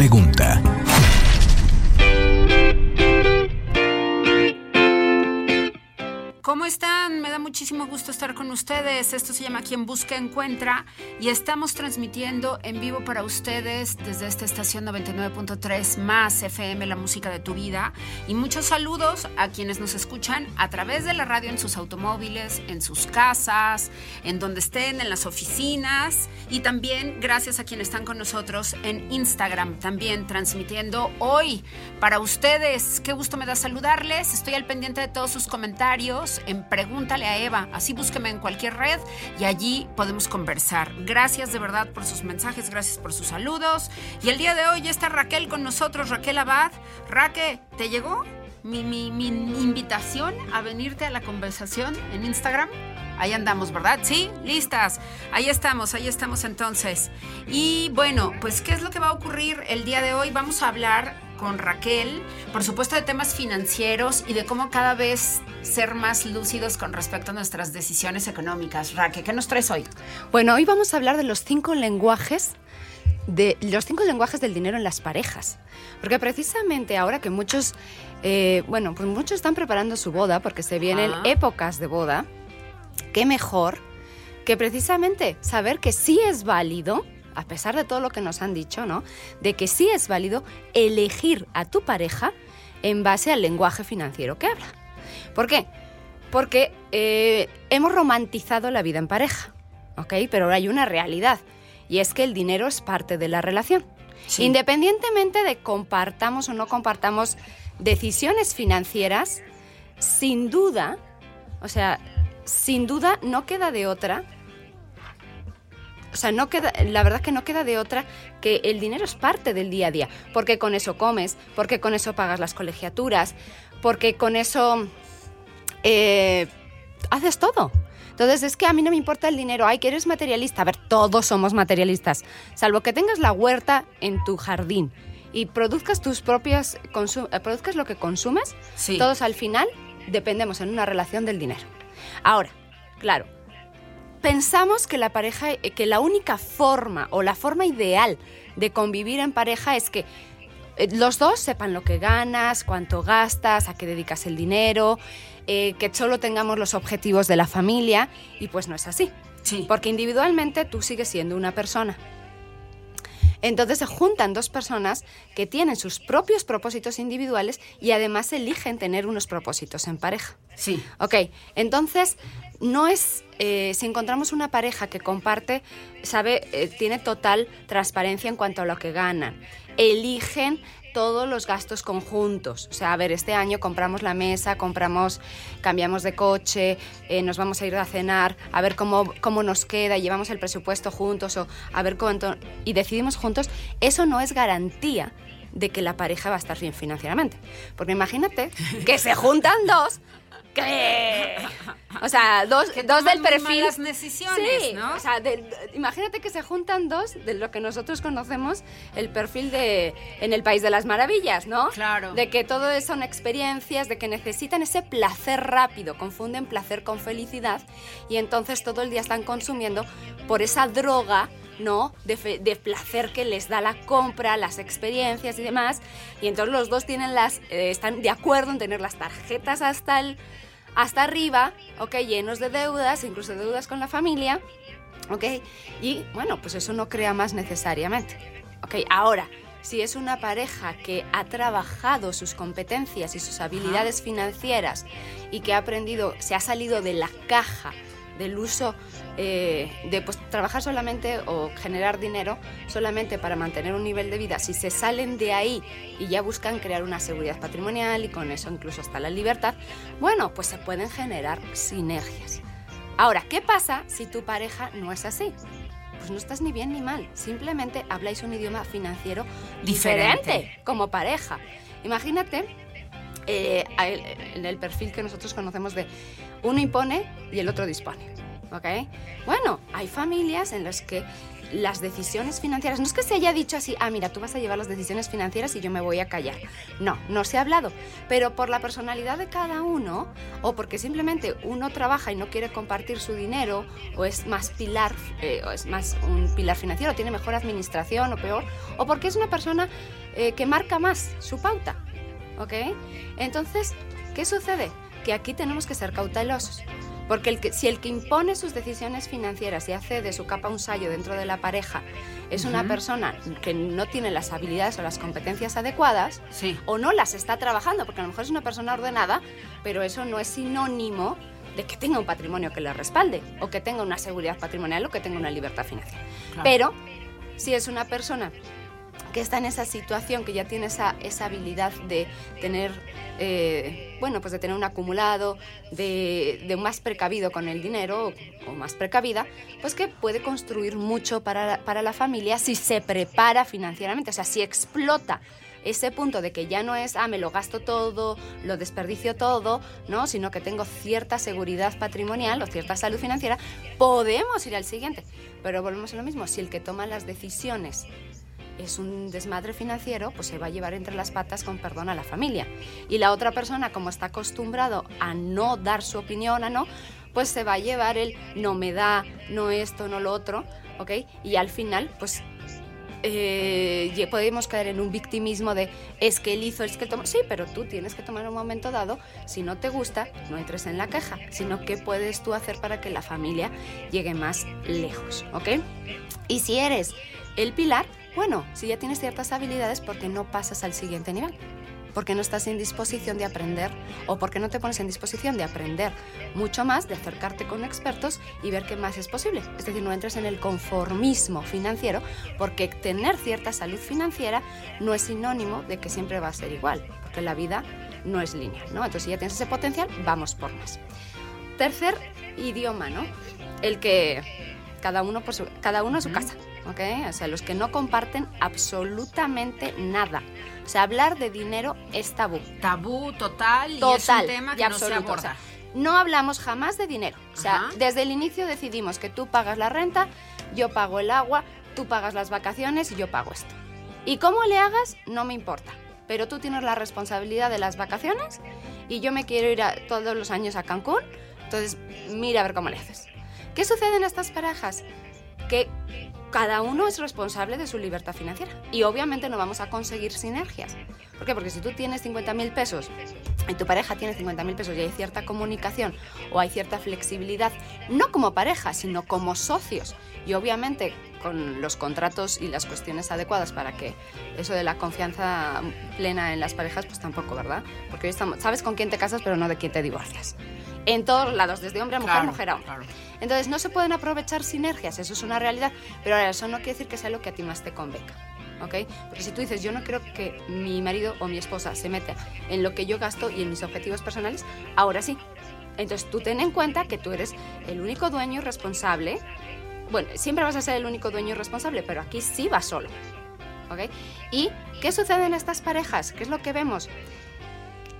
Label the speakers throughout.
Speaker 1: pregunta.
Speaker 2: Están? Me da muchísimo gusto estar con ustedes. Esto se llama Quien Busca Encuentra y estamos transmitiendo en vivo para ustedes desde esta estación 99.3 más FM, la música de tu vida. Y muchos saludos a quienes nos escuchan a través de la radio en sus automóviles, en sus casas, en donde estén, en las oficinas y también gracias a quienes están con nosotros en Instagram, también transmitiendo hoy para ustedes. Qué gusto me da saludarles. Estoy al pendiente de todos sus comentarios en Pregúntale a Eva. Así búsqueme en cualquier red y allí podemos conversar. Gracias de verdad por sus mensajes, gracias por sus saludos. Y el día de hoy está Raquel con nosotros, Raquel Abad. Raquel, ¿te llegó mi, mi, mi invitación a venirte a la conversación en Instagram? Ahí andamos, ¿verdad? Sí, listas. Ahí estamos, ahí estamos entonces. Y bueno, pues ¿qué es lo que va a ocurrir el día de hoy? Vamos a hablar con Raquel, por supuesto, de temas financieros y de cómo cada vez ser más lúcidos con respecto a nuestras decisiones económicas. Raquel, ¿qué nos traes hoy?
Speaker 3: Bueno, hoy vamos a hablar de los cinco lenguajes de los cinco lenguajes del dinero en las parejas. Porque precisamente ahora que muchos, eh, bueno, pues muchos están preparando su boda porque se vienen
Speaker 2: Ah.
Speaker 3: épocas de boda, qué mejor que precisamente saber que sí es válido, a pesar de todo lo que nos han dicho, ¿no? De que sí es válido elegir a tu pareja en base al lenguaje financiero que habla. ¿Por qué? Porque eh, hemos romantizado la vida en pareja, ¿ok? Pero hay una realidad y es que el dinero es parte de la relación.
Speaker 2: Sí.
Speaker 3: Independientemente de compartamos o no compartamos decisiones financieras, sin duda, o sea, sin duda no queda de otra. O sea, no queda, la verdad que no queda de otra que el dinero es parte del día a día, porque con eso comes, porque con eso pagas las colegiaturas, porque con eso eh, haces todo. Entonces es que a mí no me importa el dinero, ay, que eres materialista. A ver, todos somos materialistas, salvo que tengas la huerta en tu jardín y produzcas tus propias, eh, produzcas lo que consumes,
Speaker 2: Sí.
Speaker 3: todos al final dependemos en una relación del dinero. Ahora, claro, pensamos que la pareja, que la única forma o la forma ideal de convivir en pareja es que eh, los dos sepan lo que ganas, cuánto gastas, a qué dedicas el dinero, eh, que solo tengamos los objetivos de la familia y pues no es así.
Speaker 2: Sí.
Speaker 3: Porque individualmente tú sigues siendo una persona. Entonces se juntan dos personas que tienen sus propios propósitos individuales y además eligen tener unos propósitos en pareja.
Speaker 2: Sí.
Speaker 3: Ok, entonces no es, eh, si encontramos una pareja que comparte, sabe, eh, tiene total transparencia en cuanto a lo que ganan, eligen todos los gastos conjuntos. O sea, a ver, este año compramos la mesa, compramos, cambiamos de coche, eh, nos vamos a ir a cenar, a ver cómo, cómo nos queda, llevamos el presupuesto juntos o a ver cuánto... Y decidimos juntos, eso no es garantía de que la pareja va a estar bien financieramente. Porque imagínate que se juntan dos que... O sea, dos,
Speaker 2: Que
Speaker 3: dos del perfil...
Speaker 2: malas decisiones,
Speaker 3: Sí,
Speaker 2: ¿no?
Speaker 3: o sea, de- imagínate que se juntan dos de lo que nosotros conocemos el perfil de en el País de las Maravillas, ¿no?
Speaker 2: Claro.
Speaker 3: De que todo eso son experiencias, de que necesitan ese placer rápido, confunden placer con felicidad y entonces todo el día están consumiendo por esa droga, ¿no? De, fe- de placer que les da la compra, las experiencias y demás. Y entonces los dos tienen las, eh, están de acuerdo en tener las tarjetas hasta el hasta arriba, ¿ok? Llenos de deudas, incluso deudas con la familia, ¿ok? Y bueno, pues eso no crea más necesariamente, ¿ok? Ahora, si es una pareja que ha trabajado sus competencias y sus habilidades financieras y que ha aprendido, se ha salido de la caja del uso eh, de pues, trabajar solamente o generar dinero solamente para mantener un nivel de vida, si se salen de ahí y ya buscan crear una seguridad patrimonial y con eso incluso hasta la libertad, bueno, pues se pueden generar sinergias. Ahora, ¿qué pasa si tu pareja no es así? Pues no estás ni bien ni mal, simplemente habláis un idioma financiero
Speaker 2: Diferente.
Speaker 3: diferente como pareja. Imagínate eh, en el perfil que nosotros conocemos de uno impone y el otro dispone. ¿Ok? Bueno, hay familias en las que las decisiones financieras, no es que se haya dicho así, ah, mira, tú vas a llevar las decisiones financieras y yo me voy a callar. No, no se ha hablado. Pero por la personalidad de cada uno, o porque simplemente uno trabaja y no quiere compartir su dinero, o es más pilar, eh, o es más un pilar financiero, tiene mejor administración o peor, o porque es una persona eh, que marca más su pauta. ¿Ok? Entonces, ¿qué sucede? Que aquí tenemos que ser cautelosos. Porque el que, si el que impone sus decisiones financieras y hace de su capa un sallo dentro de la pareja es una persona que no tiene las habilidades o las competencias adecuadas, o no las está trabajando, porque a lo mejor es una persona ordenada, pero eso no es sinónimo de que tenga un patrimonio que le respalde, o que tenga una seguridad patrimonial, o que tenga una libertad financiera. Pero si es una persona que está en esa situación, que ya tiene esa, esa habilidad de tener, eh, bueno, pues de tener un acumulado, de, de, más precavido con el dinero o, más precavida, pues que puede construir mucho para, para la familia si se prepara financieramente, o sea, si explota ese punto de que ya no es, ah, me lo gasto todo, lo desperdicio todo, ¿no? Sino que tengo cierta seguridad patrimonial o cierta salud financiera, podemos ir al siguiente. Pero volvemos a lo mismo, si el que toma las decisiones es un desmadre financiero, pues se va a llevar entre las patas con perdón a la familia. Y la otra persona, como está acostumbrado a no dar su opinión, a no, pues se va a llevar el no me da, no esto, no lo otro, ¿ok? Y al final, pues eh, podemos caer en un victimismo de es que él hizo, es que él tomó. Sí, pero tú tienes que tomar un momento dado. Si no te gusta, no entres en la caja, sino qué puedes tú hacer para que la familia llegue más lejos, ¿ok? Y si eres el pilar, bueno, si ya tienes ciertas habilidades, ¿por qué no pasas al siguiente nivel? porque no estás en disposición de aprender o porque no te pones en disposición de aprender mucho más, de acercarte con expertos y ver qué más es posible. Es decir, no entres en el conformismo financiero porque tener cierta salud financiera no es sinónimo de que siempre va a ser igual, porque la vida no es lineal, ¿no? Entonces, si ya tienes ese potencial, vamos por más. Tercer idioma, ¿no? El que cada uno, por su, cada uno a su casa. ¿Ok? O sea, los que no comparten absolutamente nada. O sea, hablar de dinero es tabú.
Speaker 2: Tabú total, y es un tema que no se aborda.
Speaker 3: no hablamos jamás de dinero. O sea, desde el inicio decidimos que tú pagas la renta, yo pago el agua, tú pagas las vacaciones y yo pago esto. Y cómo le hagas, no me importa. Pero tú tienes la responsabilidad de las vacaciones y yo me quiero ir todos los años a Cancún. Entonces, mira a ver cómo le haces. ¿Qué sucede en estas parejas? Que cada uno es responsable de su libertad financiera. Y obviamente no vamos a conseguir sinergias. ¿Por qué? Porque si tú tienes 50 mil pesos y tu pareja tiene 50 mil pesos y hay cierta comunicación o hay cierta flexibilidad, no como pareja, sino como socios, y obviamente con los contratos y las cuestiones adecuadas para que eso de la confianza plena en las parejas, pues tampoco, ¿verdad? Porque hoy sabes con quién te casas, pero no de quién te divorcias en todos lados, desde hombre a mujer, mujer a hombre. Entonces no se pueden aprovechar sinergias, eso es una realidad, pero ahora eso no quiere decir que sea lo que a ti más te convenga. ¿ok? Porque si tú dices, yo no quiero que mi marido o mi esposa se meta en lo que yo gasto y en mis objetivos personales, ahora sí. Entonces tú ten en cuenta que tú eres el único dueño responsable. Bueno, siempre vas a ser el único dueño responsable, pero aquí sí vas solo. ¿Ok? ¿Y qué sucede en estas parejas? ¿Qué es lo que vemos?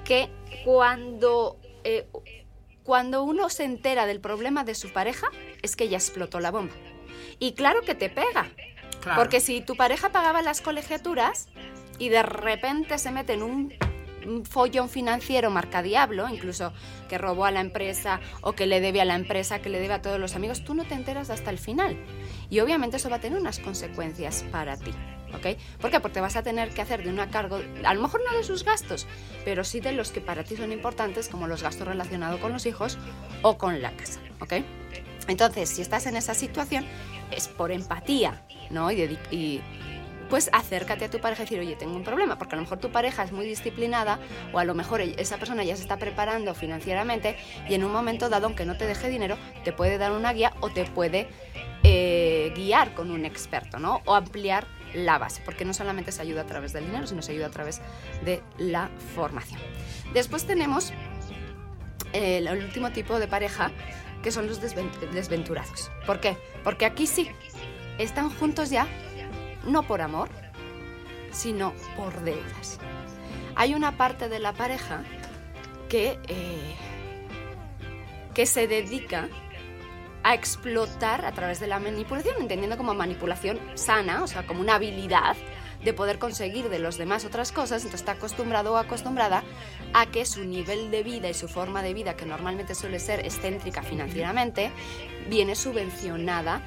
Speaker 3: Que cuando eh, cuando uno se entera del problema de su pareja, es que ya explotó la bomba. Y claro que te pega. Porque si tu pareja pagaba las colegiaturas y de repente se mete en un, follón financiero marca diablo, incluso que robó a la empresa o que le debe a la empresa, que le debe a todos los amigos, tú no te enteras hasta el final. Y obviamente eso va a tener unas consecuencias para ti. ¿Ok? ¿Por qué? Porque vas a tener que hacer de una cargo, a lo mejor no de sus gastos, pero sí de los que para ti son importantes, como los gastos relacionados con los hijos o con la casa, ¿ok? Entonces, si estás en esa situación, es por empatía, ¿no? Y, pues acércate a tu pareja y decir, oye, tengo un problema, porque a lo mejor tu pareja es muy disciplinada o a lo mejor esa persona ya se está preparando financieramente y en un momento dado, aunque no te deje dinero, te puede dar una guía o te puede eh, guiar con un experto, ¿no? O ampliar la base, porque no solamente se ayuda a través del dinero, sino se ayuda a través de la formación. Después tenemos eh, el último tipo de pareja, que son los desventurados. ¿Por qué? Porque aquí sí, están juntos ya, no por amor, sino por deudas. Hay una parte de la pareja que, eh, que se dedica a explotar a través de la manipulación, entendiendo como manipulación sana, o sea, como una habilidad de poder conseguir de los demás otras cosas, entonces está acostumbrado o acostumbrada a que su nivel de vida y su forma de vida, que normalmente suele ser excéntrica financieramente, viene subvencionada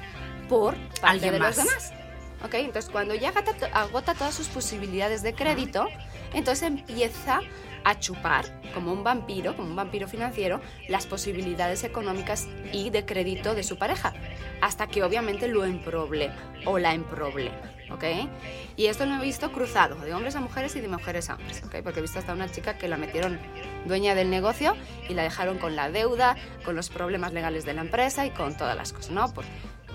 Speaker 3: por parte de los demás. Entonces, cuando ya agota todas sus posibilidades de crédito, entonces empieza a chupar, como un vampiro, como un vampiro financiero, las posibilidades económicas y de crédito de su pareja, hasta que obviamente lo emproblema o la emproblema. ¿ok? Y esto lo he visto cruzado, de hombres a mujeres y de mujeres a hombres, ¿ok? Porque he visto hasta una chica que la metieron dueña del negocio y la dejaron con la deuda, con los problemas legales de la empresa y con todas las cosas, ¿no?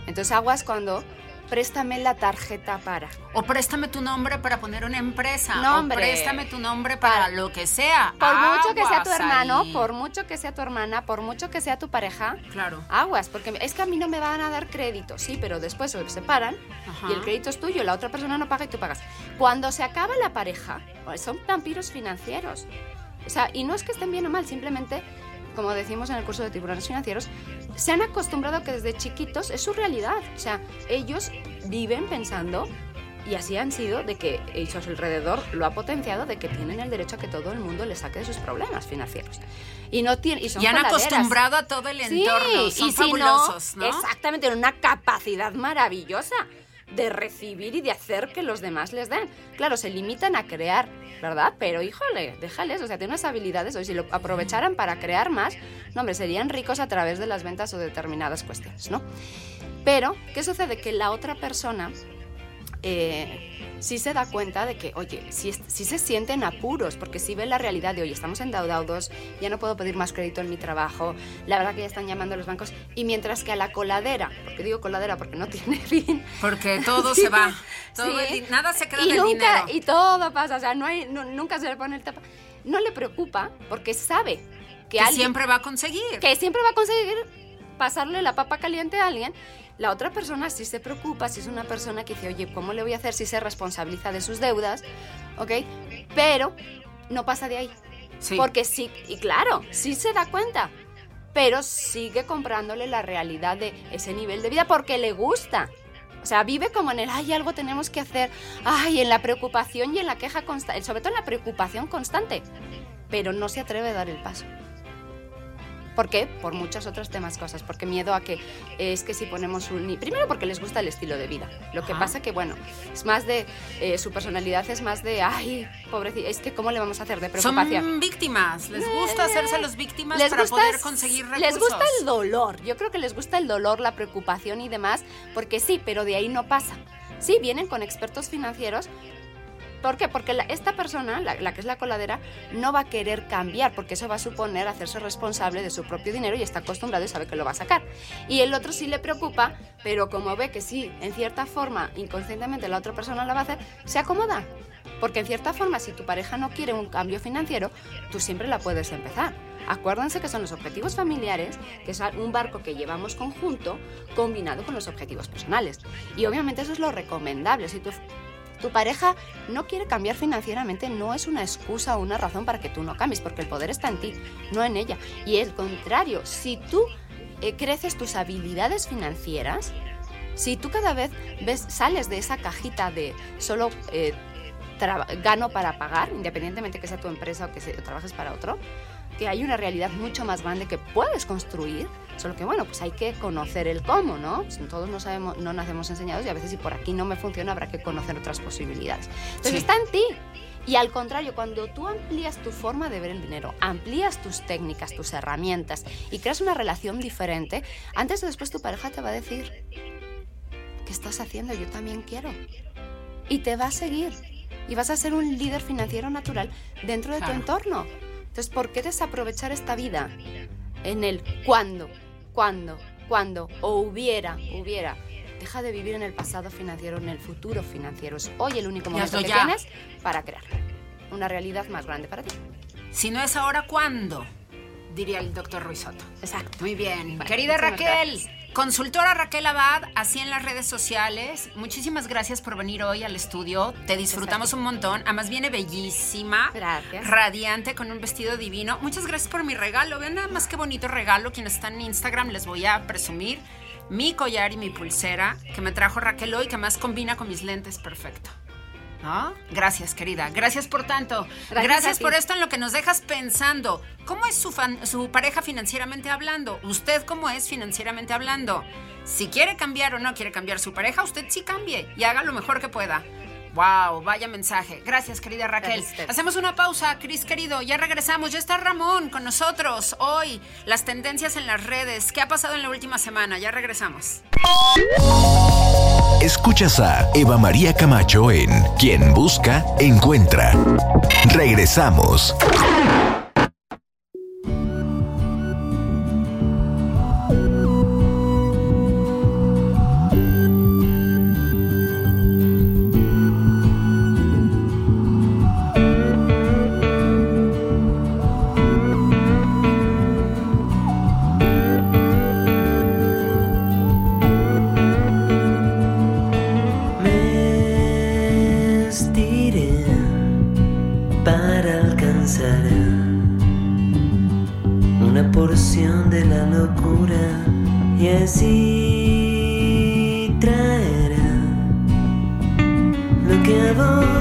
Speaker 3: Entonces aguas cuando préstame la tarjeta para.
Speaker 2: O préstame tu nombre para poner una empresa. Nombre. O préstame tu nombre para, lo que sea.
Speaker 3: Por mucho que sea tu hermano, por mucho que sea tu hermana, por mucho que sea tu pareja.
Speaker 2: Claro.
Speaker 3: Aguas, porque es que a mí no me van a dar crédito, sí, pero después se separan y el crédito es tuyo, la otra persona no paga y tú pagas. Cuando se acaba la pareja, son vampiros financieros. O sea, y no es que estén bien o mal, simplemente como decimos en el curso de tiburones financieros, se han acostumbrado que desde chiquitos es su realidad. O sea, ellos viven pensando, y así han sido, de que a su alrededor lo ha potenciado, de que tienen el derecho a que todo el mundo les saque de sus problemas financieros. Y no tienen, y, son
Speaker 2: han acostumbrado a todo el entorno, son fabulosos, no,
Speaker 3: Exactamente, tienen una capacidad maravillosa de recibir y de hacer que los demás les den. Claro, se limitan a crear, ¿verdad? Pero híjole, déjales, o sea, tienen unas habilidades, o si lo aprovecharan para crear más, no, hombre, serían ricos a través de las ventas o determinadas cuestiones, ¿no? Pero, ¿qué sucede? Que la otra persona eh, sí se da cuenta de que, oye, sí, se sienten apuros, porque si ve la realidad de, oye, estamos endeudados, ya no puedo pedir más crédito en mi trabajo, la verdad que ya están llamando a los bancos, y mientras que a la coladera, porque digo coladera porque no tiene fin.
Speaker 2: Porque todo se va, nada se queda y nunca,
Speaker 3: Y todo pasa, o sea, no hay, nunca se le pone el tapa. No le preocupa porque sabe que,
Speaker 2: que siempre va a conseguir.
Speaker 3: Que siempre va a conseguir pasarle la papa caliente a alguien la otra persona sí se preocupa, si es una persona que dice, oye, ¿cómo le voy a hacer si se responsabiliza de sus deudas? ¿Ok? Pero no pasa de ahí. Sí. Porque sí, y claro, sí se da cuenta, pero sigue comprándole la realidad de ese nivel de vida porque le gusta. O sea, vive como en el, ay, algo tenemos que hacer, ay, en la preocupación y en la queja constante, sobre todo en la preocupación constante, pero no se atreve a dar el paso. ¿Por qué? Por muchos otros temas, cosas. Porque miedo a que es que si ponemos un... Primero porque les gusta el estilo de vida. Lo que pasa que, bueno, es más de... Eh, su personalidad es más de, ay, pobrecito, es que ¿cómo le vamos a hacer de preocupación?
Speaker 2: Son víctimas. Les gusta hacerse los víctimas para poder conseguir recursos.
Speaker 3: Les gusta el dolor. Yo creo que les gusta el dolor, la preocupación y demás, porque sí, pero de ahí no pasa. Sí, vienen con expertos financieros, ¿Por qué? Porque esta persona, la, que es la coladera, no va a querer cambiar, porque eso va a suponer hacerse responsable de su propio dinero y está acostumbrado y sabe que lo va a sacar. Y el otro sí le preocupa, pero como ve que sí, en cierta forma, inconscientemente la otra persona lo va a hacer, se acomoda. Porque en cierta forma, si tu pareja no quiere un cambio financiero, tú siempre la puedes empezar. Acuérdense que son los objetivos familiares, que es un barco que llevamos conjunto combinado con los objetivos personales. Y obviamente eso es lo recomendable. Si tu tu pareja no quiere cambiar financieramente, no es una excusa o una razón para que tú no cambies, porque el poder está en ti, no en ella. Y es contrario, si tú eh, creces tus habilidades financieras, si tú cada vez ves, sales de esa cajita de solo eh, gano para pagar, independientemente que sea tu empresa o que trabajes para otro, que hay una realidad mucho más grande que puedes construir, solo que bueno, pues hay que conocer el cómo, ¿no? Todos no sabemos, no nacemos enseñados y a veces si por aquí no me funciona habrá que conocer otras posibilidades. Entonces está en ti. Y al contrario, cuando tú amplías tu forma de ver el dinero, amplías tus técnicas, tus herramientas y creas una relación diferente, antes o después tu pareja te va a decir, ¿qué estás haciendo? Yo también quiero. Y te va a seguir. Y vas a ser un líder financiero natural dentro de tu entorno. Entonces, ¿por qué desaprovechar esta vida en el cuándo, cuándo, cuándo, o hubiera, hubiera? Deja de vivir en el pasado financiero, en el futuro financiero. Es hoy el único momento que tienes para crear una realidad más grande para ti.
Speaker 2: Si no es ahora, ¿cuándo? Diría el doctor Ruizotto.
Speaker 3: Exacto.
Speaker 2: Muy bien. Querida Raquel, Consultora Raquel Abad, así en las redes sociales. Muchísimas gracias por venir hoy al estudio. Te disfrutamos un montón. Además viene bellísima.
Speaker 3: Gracias.
Speaker 2: Radiante con un vestido divino. Muchas gracias por mi regalo. Vean nada más qué bonito regalo. Quienes están en Instagram les voy a presumir mi collar y mi pulsera que me trajo Raquel hoy, que más combina con mis lentes perfecto. ¿No? Gracias, querida. Gracias por tanto.
Speaker 3: Gracias
Speaker 2: Gracias, por esto en lo que nos dejas pensando. ¿Cómo es su, fan- su pareja financieramente hablando? ¿Usted cómo es financieramente hablando? Si quiere cambiar o no quiere cambiar su pareja, usted sí cambie y haga lo mejor que pueda. Wow, vaya mensaje. Gracias, querida Raquel.
Speaker 3: Gracias.
Speaker 2: Hacemos una pausa, Cris querido. Ya regresamos. Ya está Ramón con nosotros hoy. Las tendencias en las redes. ¿Qué ha pasado en la última semana? Ya regresamos.
Speaker 1: Escuchas a Eva María Camacho en Quien Busca, Encuentra. Regresamos.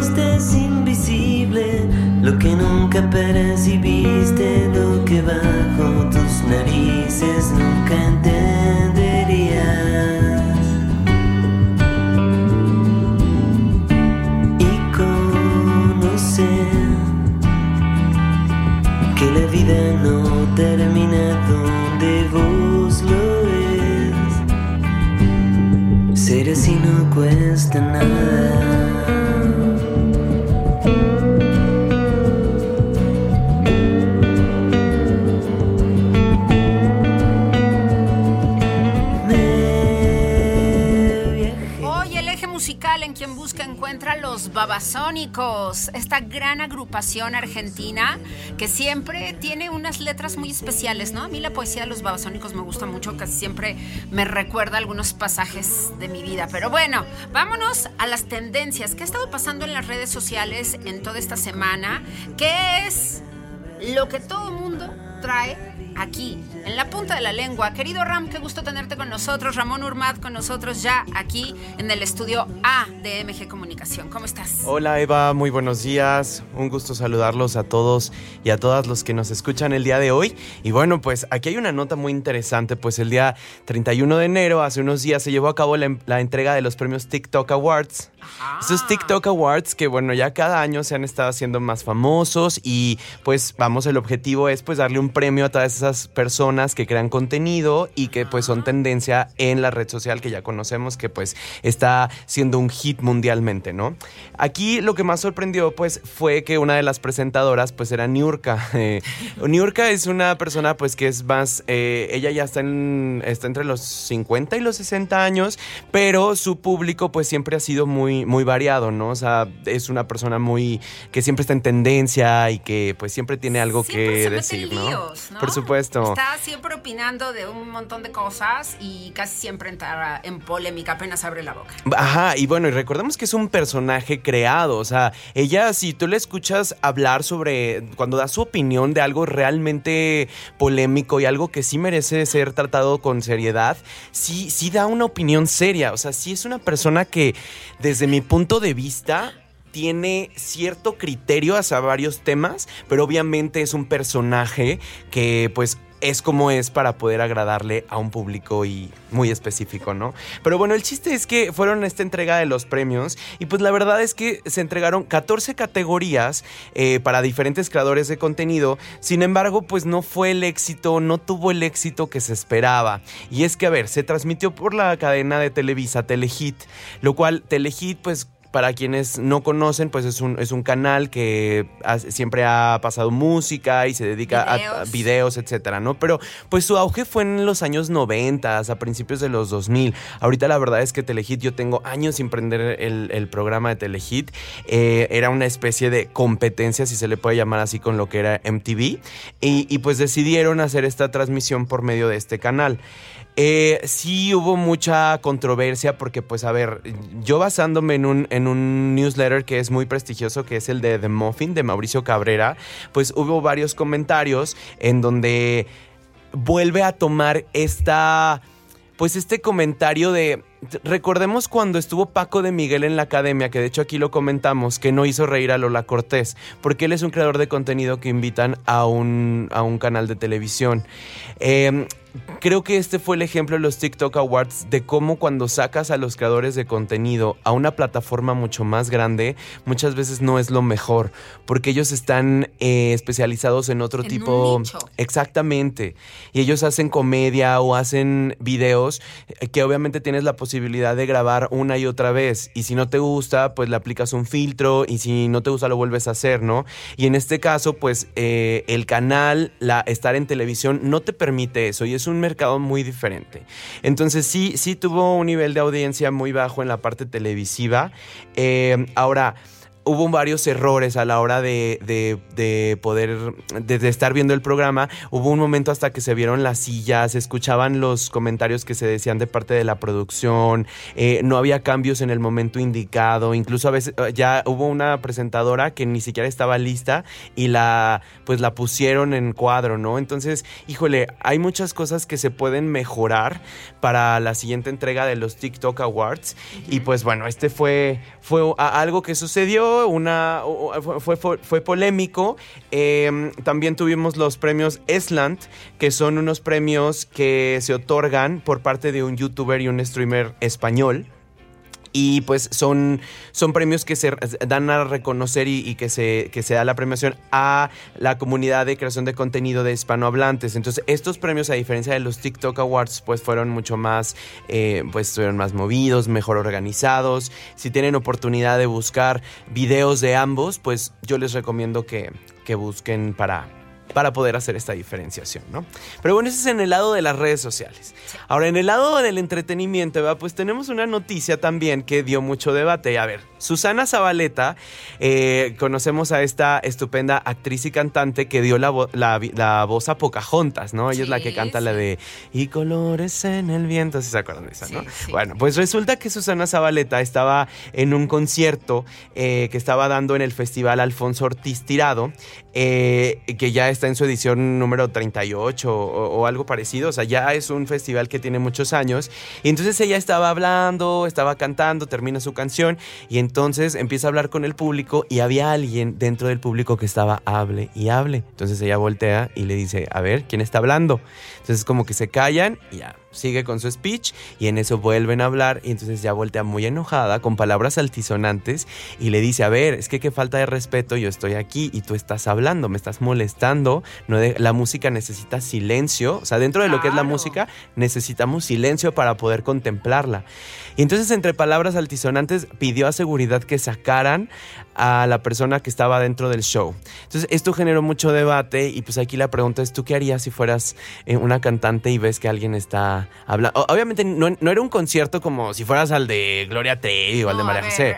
Speaker 4: Es invisible, lo que nunca percibiste, lo que bajo tus narices nunca entenderías. y conocer que la vida no termina donde vos lo es. Ser así no cuesta nada.
Speaker 2: Babasónicos, esta gran agrupación argentina que siempre tiene unas letras muy especiales, ¿no? A mí la poesía de los Babasónicos me gusta mucho, casi siempre me recuerda algunos pasajes de mi vida. Pero bueno, vámonos a las tendencias. ¿Qué ha estado pasando en las redes sociales en toda esta semana? ¿Qué es lo que todo mundo trae aquí, en la punta de la lengua. Querido Ram, qué gusto tenerte con nosotros. Ramón Urmat con nosotros ya aquí en el estudio A de MG Comunicación. ¿Cómo estás?
Speaker 5: Hola Eva, muy buenos días. Un gusto saludarlos a todos y a todas los que nos escuchan el día de hoy. Y bueno, pues aquí hay una nota muy interesante, pues el día 31 de enero, hace unos días, se llevó a cabo la, la entrega de los premios TikTok Awards.
Speaker 2: Ajá.
Speaker 5: Estos TikTok Awards que bueno, ya cada año se han estado haciendo más famosos y pues vamos, el objetivo es pues darle un premio a todas esas personas que crean contenido y que pues son tendencia en la red social que ya conocemos que pues está siendo un hit mundialmente, ¿no? Aquí lo que más sorprendió pues fue que una de las presentadoras pues era Niurka. Eh, Niurka es una persona pues que es más, eh, ella ya está, en, está entre los 50 y los 60 años, pero su público pues siempre ha sido muy, muy variado, ¿no? O sea, es una persona muy, que siempre está en tendencia y que pues siempre tiene algo
Speaker 2: Siempre
Speaker 5: que decir, ¿no?
Speaker 2: líos, ¿no?
Speaker 5: Por supuesto.
Speaker 2: Está siempre opinando de un montón de cosas y casi siempre entra en polémica apenas abre la boca.
Speaker 5: Ajá, y bueno, y recordemos que es un personaje creado, o sea, ella si tú le escuchas hablar sobre, cuando da su opinión de algo realmente polémico y algo que sí merece ser tratado con seriedad, sí, sí da una opinión seria, o sea, sí es una persona que desde mi punto de vista tiene cierto criterio hacia varios temas, pero obviamente es un personaje que pues es como es para poder agradarle a un público y muy específico, ¿no? Pero bueno, el chiste es que fueron esta entrega de los premios y pues la verdad es que se entregaron 14 categorías eh, para diferentes creadores de contenido, sin embargo pues no fue el éxito, no tuvo el éxito que se esperaba. Y es que a ver, se transmitió por la cadena de Televisa Telehit, lo cual Telehit pues para quienes no conocen, pues es un, es un canal que ha- siempre ha pasado música y se dedica a- a
Speaker 2: Videos.
Speaker 5: videos, etcétera, ¿no? Pero pues su auge fue en los años 90, a principios de los 2000. Ahorita la verdad es que Telehit, yo tengo años sin prender el, el programa de Telehit. Eh, era una especie de competencia, si se le puede llamar así, con lo que era MTV. Y, y, pues decidieron hacer esta transmisión por medio de este canal. Eh, sí hubo mucha controversia porque, pues, a ver, yo basándome en un, en un newsletter que es muy prestigioso, que es el de The Muffin, de Mauricio Cabrera, pues hubo varios comentarios en donde vuelve a tomar esta, pues este comentario de, recordemos cuando estuvo Paco de Miguel en la academia, que de hecho aquí lo comentamos, que no hizo reír a Lola Cortés, porque él es un creador de contenido que invitan a un, a un canal de televisión. Eh, Creo que este fue el ejemplo de los TikTok Awards de cómo cuando sacas a los creadores de contenido a una plataforma mucho más grande, muchas veces no es lo mejor, porque ellos están eh, especializados en otro
Speaker 2: En un
Speaker 5: tipo...
Speaker 2: nicho.
Speaker 5: Exactamente. Y ellos hacen comedia o hacen videos eh, que obviamente tienes la posibilidad de grabar una y otra vez. Y si no te gusta, pues le aplicas un filtro y si no te gusta lo vuelves a hacer, ¿no? Y en este caso, pues eh, el canal, la, estar en televisión no te permite eso y es un mercado muy diferente. Entonces sí, sí tuvo un nivel de audiencia muy bajo en la parte televisiva. Eh, ahora hubo varios errores a la hora de, de- de poder, de, estar viendo el programa. Hubo un momento hasta que se vieron las sillas, se escuchaban los comentarios que se decían de parte de la producción, eh, no había cambios en el momento indicado, incluso a veces eh, ya hubo una presentadora que ni siquiera estaba lista y la, pues la pusieron en cuadro, ¿no? Entonces, híjole, hay muchas cosas que se pueden mejorar para la siguiente entrega de los TikTok Awards. Y pues bueno, este fue, fue algo que sucedió, una, fue, fue, polémico. Eh, también tuvimos los premios Eslant, que son unos premios que se otorgan por parte de un youtuber y un streamer español. Y pues son, son premios que se dan a reconocer y, que, se, que se da la premiación a la comunidad de creación de contenido de hispanohablantes. Entonces, estos premios, a diferencia de los TikTok Awards, pues fueron mucho más, eh, pues estuvieron más movidos, mejor organizados. Si tienen oportunidad de buscar videos de ambos, pues yo les recomiendo que, que busquen para, para poder hacer esta diferenciación, ¿no? Pero bueno, ese es en el lado de las redes sociales. Ahora, en el lado del entretenimiento, ¿verdad? pues tenemos una noticia también que dio mucho debate. A ver, Susana Zabaleta, eh, conocemos a esta estupenda actriz y cantante que dio la, vo- la vi- la voz a Pocahontas, ¿no? Ella es la que
Speaker 2: Sí,
Speaker 5: canta la de Y colores en el viento, si se acuerdan de esa, ¿no? Bueno, pues resulta que Susana Zabaleta estaba en un concierto eh, que estaba dando en el Festival Alfonso Ortiz Tirado, eh, que ya está en su edición número 38 o, o algo parecido, o sea, ya es un festival que tiene muchos años. Y entonces ella estaba hablando, estaba cantando, termina su canción y entonces empieza a hablar con el público y había alguien dentro del público que estaba hable y hable. Entonces ella voltea y le dice, a ver, ¿quién está hablando? Entonces como que se callan y ya sigue con su speech y en eso vuelven a hablar y entonces ya voltea muy enojada con palabras altisonantes y le dice, a ver, es que qué falta de respeto, yo estoy aquí y tú estás hablando, me estás molestando, no de- la música necesita silencio, o sea, dentro de lo que es la música necesitamos silencio para poder contemplarla. Y entonces entre palabras altisonantes pidió a seguridad que sacaran a la persona que estaba dentro del show. Entonces esto generó mucho debate y pues aquí la pregunta es, ¿tú qué harías si fueras eh, una cantante y ves que alguien está hablando? Obviamente no, no era un concierto como si fueras al de Gloria Trevi o al de María José.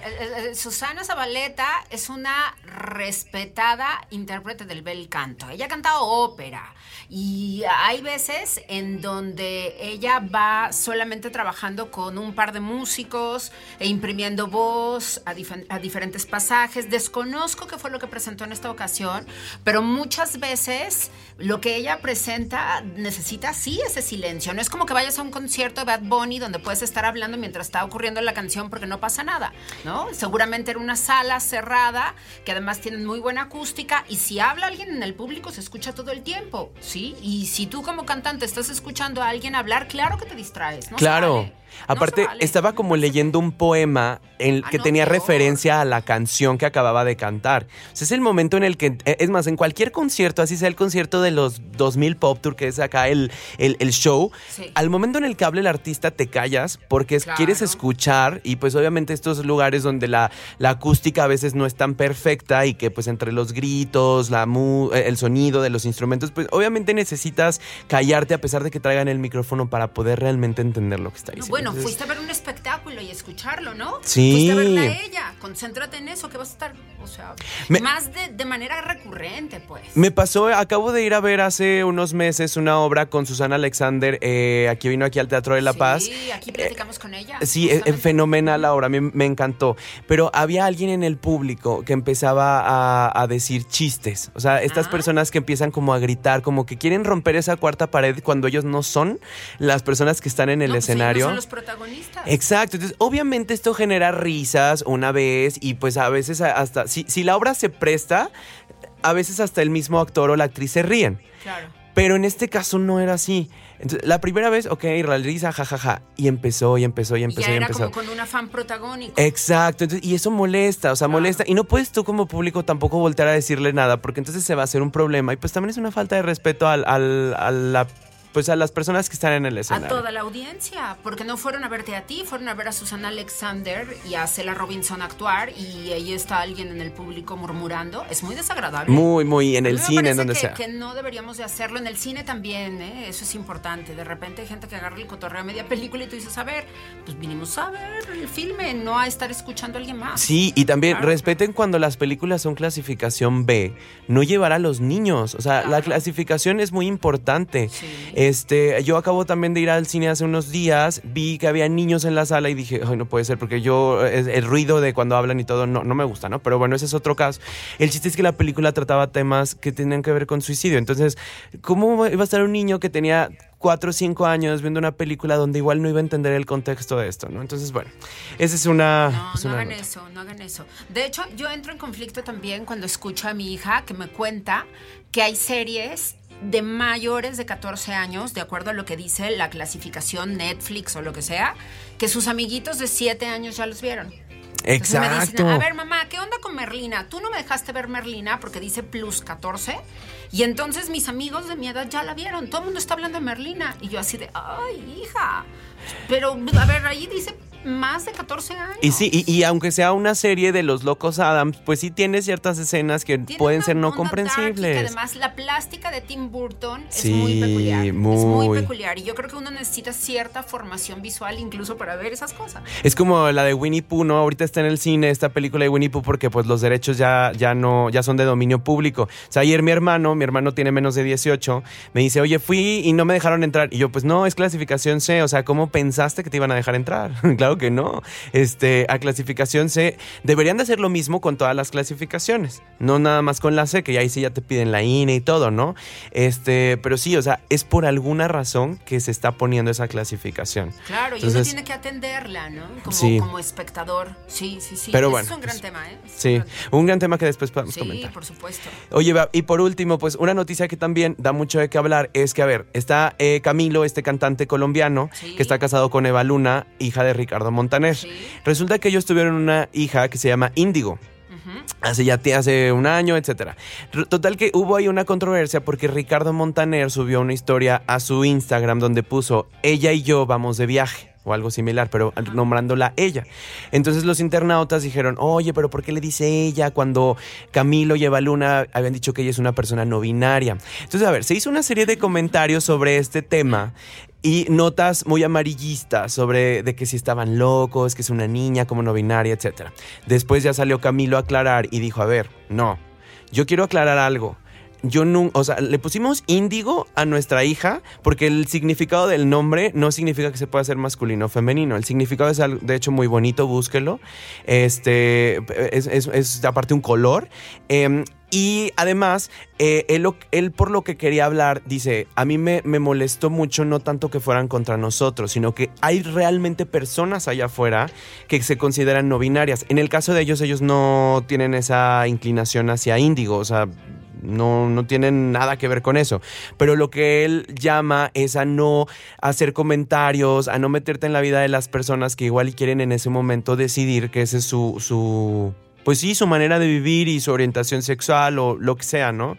Speaker 2: Susana Zabaleta es una respetada intérprete del bel canto. Ella ha cantado ópera y hay veces en donde ella va solamente trabajando con un par de músicos e imprimiendo voz a diferentes pasajes. Desconozco qué fue lo que presentó en esta ocasión, pero muchas veces lo que ella presenta necesita sí ese silencio. No es como que vayas a un concierto de Bad Bunny donde puedes estar hablando mientras está ocurriendo la canción porque no pasa nada, ¿no? Seguramente era una sala cerrada que además tienen muy buena acústica y si habla alguien en el público se escucha todo el tiempo, ¿sí? Y si tú como cantante estás escuchando a alguien hablar, claro que te distraes, ¿no?
Speaker 5: claro.
Speaker 2: No
Speaker 5: Aparte,
Speaker 2: vale.
Speaker 5: estaba como leyendo un poema en,
Speaker 2: Ah,
Speaker 5: que
Speaker 2: no,
Speaker 5: tenía
Speaker 2: peor.
Speaker 5: referencia a la canción que acababa de cantar. O sea, es el momento en el que, eh, es más, en cualquier concierto, así sea el concierto de los 2000 Pop Tour, que es acá el, el, el show,
Speaker 2: Sí.
Speaker 5: al momento en el que hable el artista te callas porque
Speaker 2: Claro.
Speaker 5: quieres escuchar y pues obviamente estos lugares donde la, la acústica a veces no es tan perfecta y que pues entre los gritos, la mu- eh, el sonido de los instrumentos, pues obviamente necesitas callarte a pesar de que traigan el micrófono para poder realmente entender lo que está
Speaker 2: No,
Speaker 5: diciendo.
Speaker 2: bueno,
Speaker 5: Entonces,
Speaker 2: fuiste a ver un espectáculo y escucharlo, ¿no?
Speaker 5: Sí.
Speaker 2: Fuiste a verla a ella. Concéntrate en eso, que vas a estar, o sea,
Speaker 5: Me-
Speaker 2: más de, de manera recurrente, pues.
Speaker 5: Me pasó, acabo de ir a ver hace unos meses una obra con Susana Alexander, eh, aquí vino aquí al Teatro de La Paz.
Speaker 2: Sí, aquí platicamos con ella.
Speaker 5: Sí, fenomenal la obra, a mí me encantó. Pero había alguien en el público que empezaba a, a decir chistes. O sea, estas
Speaker 2: Ah.
Speaker 5: personas que empiezan como a gritar, como que quieren romper esa cuarta pared cuando ellos no son las personas que están en el
Speaker 2: No, pues ellos
Speaker 5: escenario.
Speaker 2: no son los protagonistas.
Speaker 5: Exacto, entonces obviamente esto genera risas una vez y pues a veces hasta, si, si la obra se presta, a veces hasta el mismo actor o la actriz se ríen.
Speaker 2: Claro.
Speaker 5: Pero en este caso no era así. Entonces, la primera vez, ok, la risa, jajaja. Y empezó, y empezó, y
Speaker 2: Y
Speaker 5: empezó,
Speaker 2: ya
Speaker 5: y
Speaker 2: era
Speaker 5: empezó.
Speaker 2: como con un afán protagónico.
Speaker 5: Exacto, entonces, y eso molesta, o sea,
Speaker 2: Claro.
Speaker 5: molesta. Y no puedes tú como público tampoco voltear a decirle nada, porque entonces se va a hacer un problema. Y pues también es una falta de respeto al, al- a, la, pues a las personas que están en el
Speaker 2: a
Speaker 5: escenario.
Speaker 2: toda la audiencia, porque no fueron a verte a ti, fueron a ver a Susana Alexander y a Cela Robinson actuar y ahí está alguien en el público murmurando. Es muy desagradable.
Speaker 5: Muy, muy, en
Speaker 2: A
Speaker 5: el
Speaker 2: me
Speaker 5: cine, en donde
Speaker 2: que,
Speaker 5: sea.
Speaker 2: que no deberíamos de hacerlo. En el cine también, ¿eh? eso es importante. De repente hay gente que agarra el cotorreo a media película y tú dices, a ver, pues vinimos a ver el filme, no a estar escuchando a alguien más.
Speaker 5: Sí, y también
Speaker 2: Claro.
Speaker 5: respeten cuando las películas son clasificación B, no llevar a los niños. O sea, la clasificación es muy importante.
Speaker 2: Sí.
Speaker 5: Este, yo acabo también de ir al cine hace unos días, vi que había niños en la sala y dije, ay, no puede ser, porque yo, el ruido de cuando hablan y todo no, no me gusta, ¿no? Pero bueno, ese es otro caso. El chiste es que la película trataba temas que tenían que ver con suicidio. Entonces, ¿cómo iba a estar un niño que tenía cuatro o cinco años viendo una película donde igual no iba a entender el contexto de esto, ¿no? Entonces, bueno, esa es una...
Speaker 2: No,
Speaker 5: es
Speaker 2: no
Speaker 5: una
Speaker 2: hagan
Speaker 5: nota.
Speaker 2: eso, no hagan eso. De hecho, yo entro en conflicto también cuando escucho a mi hija que me cuenta que hay series de mayores de 14 años, de acuerdo a lo que dice la clasificación Netflix o lo que sea, que sus amiguitos de 7 años ya los vieron. Entonces me dicen,
Speaker 5: Exacto.
Speaker 2: a ver, mamá, ¿qué onda con Merlina? Tú no me dejaste ver Merlina porque dice plus 14. Y entonces mis amigos de mi edad ya la vieron. Todo el mundo está hablando de Merlina. Y yo así de, ay, hija. Pero, a ver, ahí dice más de 14 años.
Speaker 5: Y sí, y, y aunque sea una serie de los locos Adams, pues sí tiene ciertas escenas que
Speaker 2: Tiene
Speaker 5: pueden ser no
Speaker 2: onda dark
Speaker 5: comprensibles.
Speaker 2: además la plástica de Tim Burton es
Speaker 5: Sí,
Speaker 2: muy peculiar. Es
Speaker 5: muy.
Speaker 2: muy peculiar. Y yo creo que uno necesita cierta formación visual incluso para ver esas cosas.
Speaker 5: Es como la de Winnie Pooh, ¿no? Ahorita está en el cine esta película de Winnie Pooh porque pues los derechos ya, ya no, ya son de dominio público. O sea, ayer mi hermano, mi hermano tiene menos de 18, me dice, oye, fui y no me dejaron entrar. Y yo, pues no, es clasificación C. O sea, ¿cómo pensaste que te iban a dejar entrar? claro que no. Este, a clasificación C, deberían de hacer lo mismo con todas las clasificaciones. No nada más con la C, que ahí sí ya te piden la INE y todo, ¿no? Este, pero sí, o sea, es por alguna razón que se está poniendo esa clasificación.
Speaker 2: Claro, y uno tiene que atenderla, ¿no? Como,
Speaker 5: Sí.
Speaker 2: como espectador. Sí, sí, sí.
Speaker 5: Pero
Speaker 2: Ese
Speaker 5: bueno,
Speaker 2: Es un gran
Speaker 5: pues,
Speaker 2: tema, ¿eh? Es un
Speaker 5: Sí,
Speaker 2: gran-
Speaker 5: un gran tema que después podemos
Speaker 2: Sí,
Speaker 5: comentar.
Speaker 2: por supuesto.
Speaker 5: Oye, y por último, pues una noticia que también da mucho de qué hablar es que, a ver, está eh, Camilo, este cantante colombiano,
Speaker 2: Sí.
Speaker 5: que está casado con Eva Luna, hija de Ricardo Montaner.
Speaker 2: Sí.
Speaker 5: Resulta que ellos tuvieron una hija que se llama Índigo. Hace ya hace un año, etcétera. Total que hubo ahí una controversia porque Ricardo Montaner subió una historia a su Instagram donde puso ella y yo vamos de viaje o algo similar, pero nombrándola ella. Entonces los internautas dijeron, oye, pero ¿por qué le dice ella cuando Camilo y Eva Luna habían dicho que ella es una persona no binaria? Entonces, a ver, se hizo una serie de comentarios sobre este tema y notas muy amarillistas sobre de que si estaban locos, que es una niña como no binaria, etcétera. Después ya salió Camilo a aclarar y dijo, a ver, no, yo quiero aclarar algo. Yo no, o sea, le pusimos índigo a nuestra hija porque el significado del nombre no significa que se pueda ser masculino o femenino. El significado es, de hecho, muy bonito, búsquelo. Este, es, es- es aparte un color. Em, y además, eh, él, por lo que quería hablar, dice, a mí me, molestó mucho no tanto que fueran contra nosotros, sino que hay realmente personas allá afuera que se consideran no binarias. En el caso de ellos, ellos no tienen esa inclinación hacia índigo, o sea, no, no tienen nada que ver con eso. Pero lo que él llama es a no hacer comentarios, a no meterte en la vida de las personas que igual quieren en ese momento decidir que ese es su, su pues sí, su manera de vivir y su orientación sexual o lo que sea, ¿no?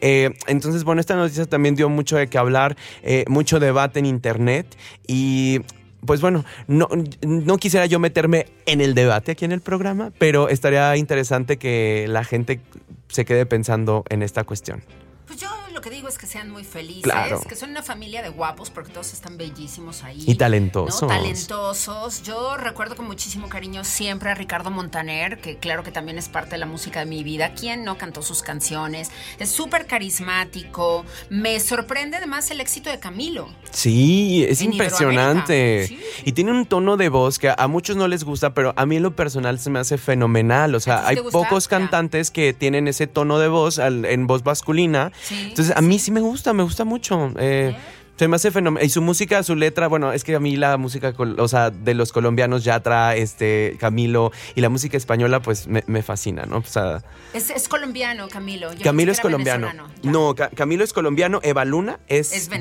Speaker 5: Eh, entonces, bueno, esta noticia también dio mucho de qué hablar, eh, mucho debate en internet y pues bueno, no, no quisiera yo meterme en el debate aquí en el programa, pero estaría interesante que la gente se quede pensando en esta cuestión.
Speaker 2: Pues yo lo que digo es que sean muy felices,
Speaker 5: Claro.
Speaker 2: que son una familia de guapos porque todos están bellísimos ahí.
Speaker 5: Y talentosos.
Speaker 2: ¿no? Talentosos. Yo recuerdo con muchísimo cariño siempre a Ricardo Montaner, que claro que también es parte de la música de mi vida. ¿Quién no cantó sus canciones? Es súper carismático. Me sorprende además el éxito de Camilo.
Speaker 5: Sí, es impresionante.
Speaker 2: Sí.
Speaker 5: Y tiene un tono de voz que a muchos no les gusta, pero a mí en lo personal se me hace fenomenal. O
Speaker 2: ¿A
Speaker 5: sea, hay
Speaker 2: gusta?
Speaker 5: pocos cantantes que tienen ese tono de voz en voz masculina.
Speaker 2: Sí,
Speaker 5: Entonces, a mí sí me gusta, me gusta mucho. Eh, Se me hace fenomenal. Y su música, su letra, bueno, es que a mí la música, o sea, de los colombianos, Yatra, este, Camilo, y la música española, pues me, me fascina, ¿no? O sea,
Speaker 2: Es, es colombiano, Camilo. Yo
Speaker 5: Camilo es colombiano. No, Ca- Camilo es colombiano, Eva Luna es,
Speaker 2: Es
Speaker 5: venezolana.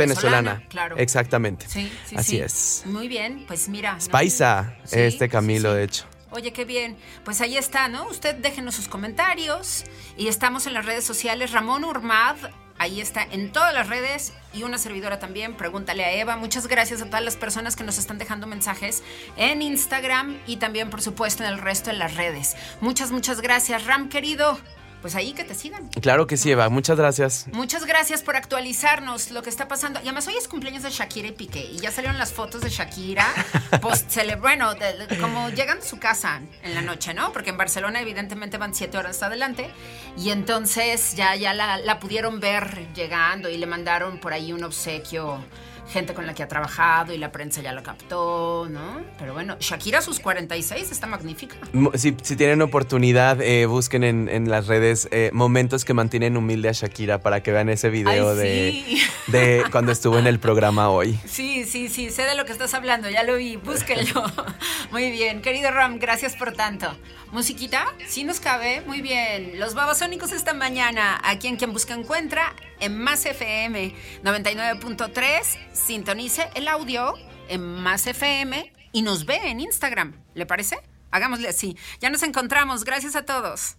Speaker 2: venezolana, claro.
Speaker 5: Exactamente.
Speaker 2: Sí, sí,
Speaker 5: Así
Speaker 2: sí.
Speaker 5: es.
Speaker 2: Muy bien, pues mira.
Speaker 5: Es paisa, este Camilo, de hecho.
Speaker 2: Oye, qué bien. Pues ahí está, ¿no? Usted déjenos sus comentarios y estamos en las redes sociales. Ramón Urmad, ahí está en todas las redes y una servidora también. Pregúntale a Eva. Muchas gracias a todas las personas que nos están dejando mensajes en Instagram y también, por supuesto, en el resto de las redes. Muchas, muchas gracias, Ram, querido. Pues ahí que te sigan.
Speaker 5: Claro que sí, Eva. Muchas gracias.
Speaker 2: Muchas gracias por actualizarnos lo que está pasando. Y además hoy es cumpleaños de Shakira y Piqué. Y ya salieron las fotos de Shakira. Post cele- bueno, de- de- como llegando a su casa en la noche, ¿no? Porque en Barcelona evidentemente van siete horas adelante. Y entonces ya, ya la, la pudieron ver llegando y le mandaron por ahí un obsequio. Gente con la que ha trabajado y la prensa ya lo captó, ¿no? Pero bueno, Shakira a sus 46 está magnífica.
Speaker 5: Si, si tienen oportunidad, eh, busquen en, en las redes eh, momentos que mantienen humilde a Shakira para que vean ese video
Speaker 2: Ay,
Speaker 5: de,
Speaker 2: sí.
Speaker 5: de cuando estuvo en el programa hoy.
Speaker 2: Sí, sí, sí, sé de lo que estás hablando, ya lo vi, búsquenlo. Muy bien, querido Ram, gracias por tanto. ¿Musiquita? Sí nos cabe, muy bien. Los babasónicos esta mañana, aquí en Quien Busca Encuentra, en Más FM 99.3, sintonice el audio en Más FM y nos ve en Instagram, ¿le parece? Hagámosle así. Ya nos encontramos, gracias a todos.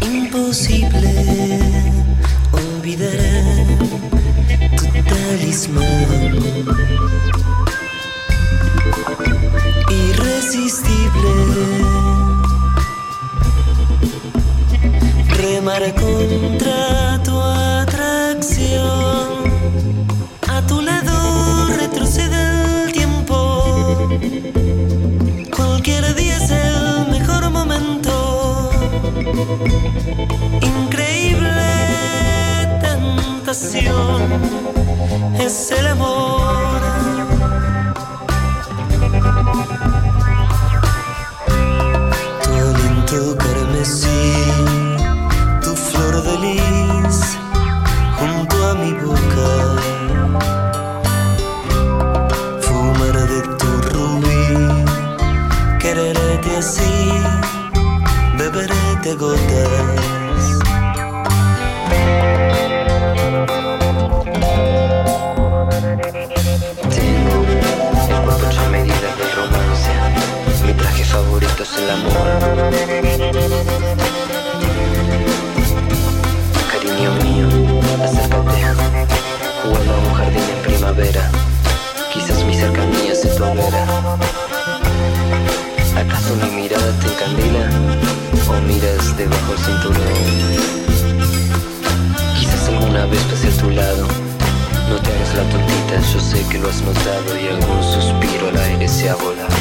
Speaker 4: Imposible olvidar tu Irresistible. Remar contra tu atracción. A tu lado retrocede el tiempo. Cualquier día es el mejor momento. Increíble tentación es el amor.
Speaker 6: Debajo el cinturón? Quizás alguna vez pase a tu lado. No te hagas la tontita, yo sé que lo has notado y algún suspiro al aire se ha volado.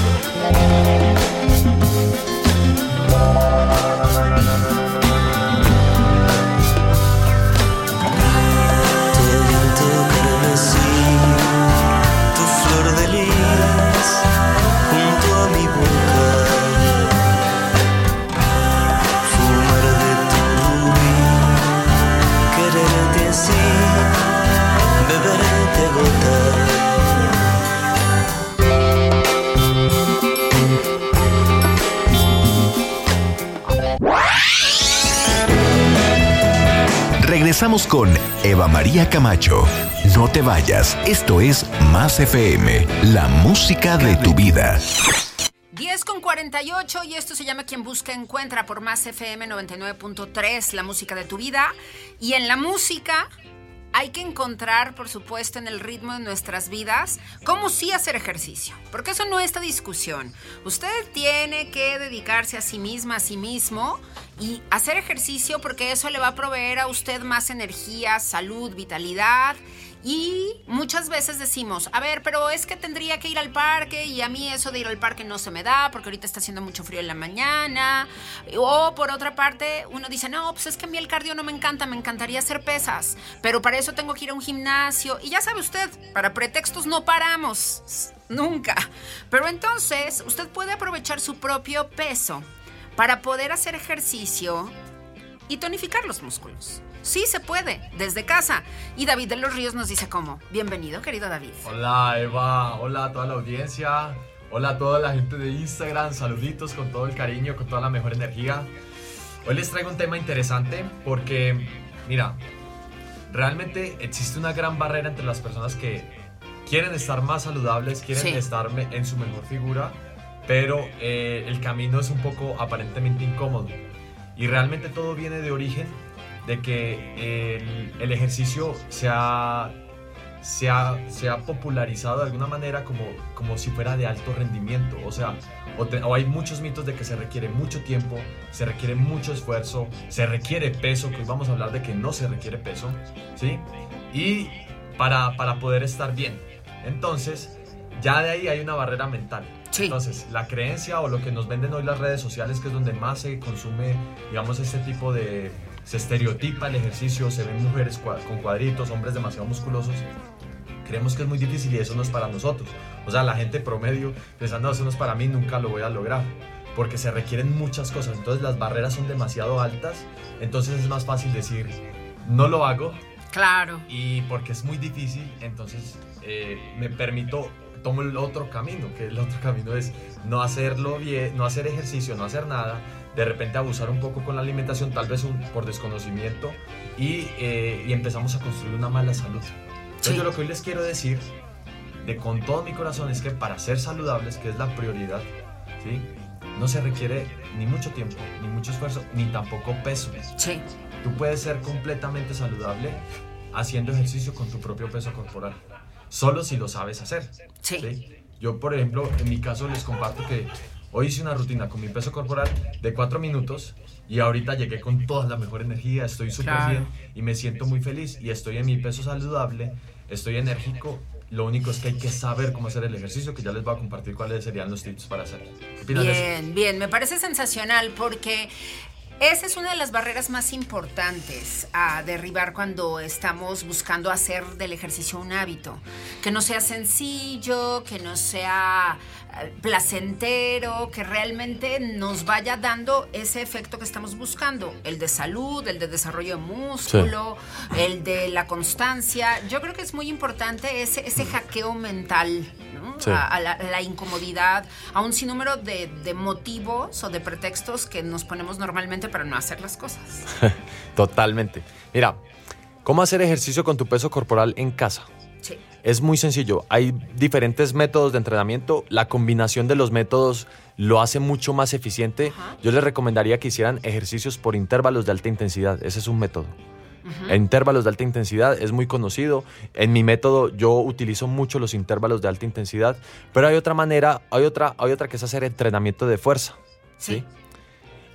Speaker 1: Regresamos con Eva María Camacho. No te vayas, esto es Más FM, la música de tu vida.
Speaker 2: 10 con 48 y esto se llama Quien Busca Encuentra por Más FM 99.3, la música de tu vida. Y en la música hay que encontrar, por supuesto, en el ritmo de nuestras vidas, cómo sí hacer ejercicio. Porque eso no es esta discusión. Usted tiene que dedicarse a sí misma, a sí mismo, y hacer ejercicio porque eso le va a proveer a usted más energía, salud, vitalidad y muchas veces decimos, a ver, pero es que tendría que ir al parque y a mí eso de ir al parque no se me da porque ahorita está haciendo mucho frío en la mañana. O por otra parte, uno dice, no, pues es que a mí el cardio no me encanta, me encantaría hacer pesas, pero para eso tengo que ir a un gimnasio. Y ya sabe usted, para pretextos no paramos, nunca. Pero entonces, usted puede aprovechar su propio peso para poder hacer ejercicio y tonificar los músculos. Sí se puede, desde casa. Y David de los Ríos nos dice cómo. Bienvenido, querido David.
Speaker 7: Hola Eva, hola a toda la audiencia, hola a toda la gente de Instagram, saluditos con todo el cariño, con toda la mejor energía. Hoy les traigo un tema interesante porque, mira, realmente existe una gran barrera entre las personas que quieren estar más saludables, quieren
Speaker 2: Sí.
Speaker 7: estar en su mejor figura, pero eh, el camino es un poco aparentemente incómodo. Y realmente todo viene de origen de que el, el ejercicio se ha, se, ha, se ha popularizado de alguna manera como, como si fuera de alto rendimiento. O sea, o, te- o hay muchos mitos de que se requiere mucho tiempo, se requiere mucho esfuerzo, se requiere peso, que hoy vamos a hablar de que no se requiere peso, ¿sí? Y para, para poder estar bien. Entonces, ya de ahí hay una barrera mental.
Speaker 2: Sí.
Speaker 7: Entonces, la creencia o lo que nos venden hoy las redes sociales, que es donde más se consume, digamos, este tipo de... Se estereotipa el ejercicio, se ven mujeres con cuadritos, hombres demasiado musculosos. Creemos que es muy difícil y eso no es para nosotros. O sea, la gente promedio pensando, eso no es para mí, nunca lo voy a lograr. Porque se requieren muchas cosas. Entonces las barreras son demasiado altas. Entonces es más fácil decir, no lo hago,
Speaker 2: Claro.
Speaker 7: y porque es muy difícil, entonces eh, me permito, tomo el otro camino, que el otro camino es no hacerlo bien, no hacer ejercicio, no hacer nada, de repente abusar un poco con la alimentación, tal vez un- por desconocimiento, y, eh, y empezamos a construir una mala salud. Entonces
Speaker 2: Sí.
Speaker 7: yo lo que hoy les quiero decir, de con todo mi corazón, es que para ser saludables, que es la prioridad, ¿sí? no se requiere ni mucho tiempo, ni mucho esfuerzo, ni tampoco peso.
Speaker 2: Sí.
Speaker 7: Tú puedes ser completamente saludable haciendo ejercicio con tu propio peso corporal, solo si lo sabes hacer.
Speaker 2: Sí.
Speaker 7: Yo, por ejemplo, en mi caso les comparto que hoy hice una rutina con mi peso corporal de 4 minutos y ahorita llegué con toda la mejor energía, estoy súper
Speaker 2: Claro.
Speaker 7: bien y me siento muy feliz y estoy en mi peso saludable, estoy enérgico. Lo único es que hay que saber cómo hacer el ejercicio, que ya les voy a compartir cuáles serían los tips para hacerlo.
Speaker 2: Bien, bien, me parece sensacional porque esa es una de las barreras más importantes a derribar cuando estamos buscando hacer del ejercicio un hábito. Que no sea sencillo, que no sea placentero, que realmente nos vaya dando ese efecto que estamos buscando, el de salud, el de desarrollo de músculo, el de la constancia. Yo creo que es muy importante ese, ese hackeo mental, ¿no?
Speaker 8: Sí.
Speaker 2: A- a la, la incomodidad, a un sinnúmero de, de motivos o de pretextos que nos ponemos normalmente para no hacer las cosas.
Speaker 8: Totalmente. Mira, ¿cómo hacer ejercicio con tu peso corporal en casa?
Speaker 2: Sí.
Speaker 8: Es muy sencillo. Hay diferentes métodos de entrenamiento. La combinación de los métodos lo hace mucho más eficiente.
Speaker 2: Ajá.
Speaker 8: Yo les recomendaría que hicieran ejercicios por intervalos de alta intensidad. Ese es un método. En intervalos de alta intensidad es muy conocido. En mi método yo utilizo mucho los intervalos de alta intensidad, pero hay otra manera, hay otra, hay otra que es hacer entrenamiento de fuerza.
Speaker 2: Sí.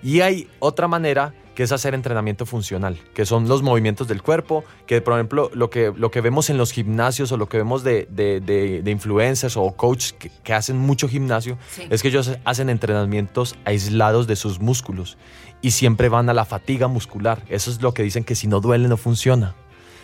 Speaker 8: Y hay otra manera que es hacer entrenamiento funcional, que son los movimientos del cuerpo, que por ejemplo lo que, lo que vemos en los gimnasios o lo que vemos de, de- de- de influencers o coaches que, que hacen mucho gimnasio,
Speaker 2: Sí.
Speaker 8: es que ellos hacen entrenamientos aislados de sus músculos y siempre van a la fatiga muscular. Eso es lo que dicen que si no duele no funciona.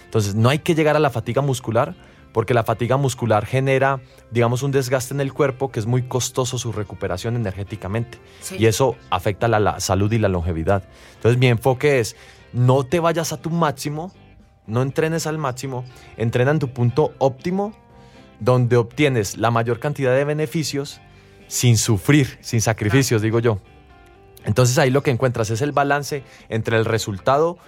Speaker 8: Entonces no hay que llegar a la fatiga muscular porque la fatiga muscular genera, digamos, un desgaste en el cuerpo que es muy costoso su recuperación energéticamente.
Speaker 2: Sí.
Speaker 8: Y eso afecta la, la salud y la longevidad. Entonces mi enfoque es, no te vayas a tu máximo, no entrenes al máximo, entrena en tu punto óptimo, donde obtienes la mayor cantidad de beneficios sin sufrir, sin sacrificios, digo yo. Entonces ahí lo que encuentras es el balance entre el resultado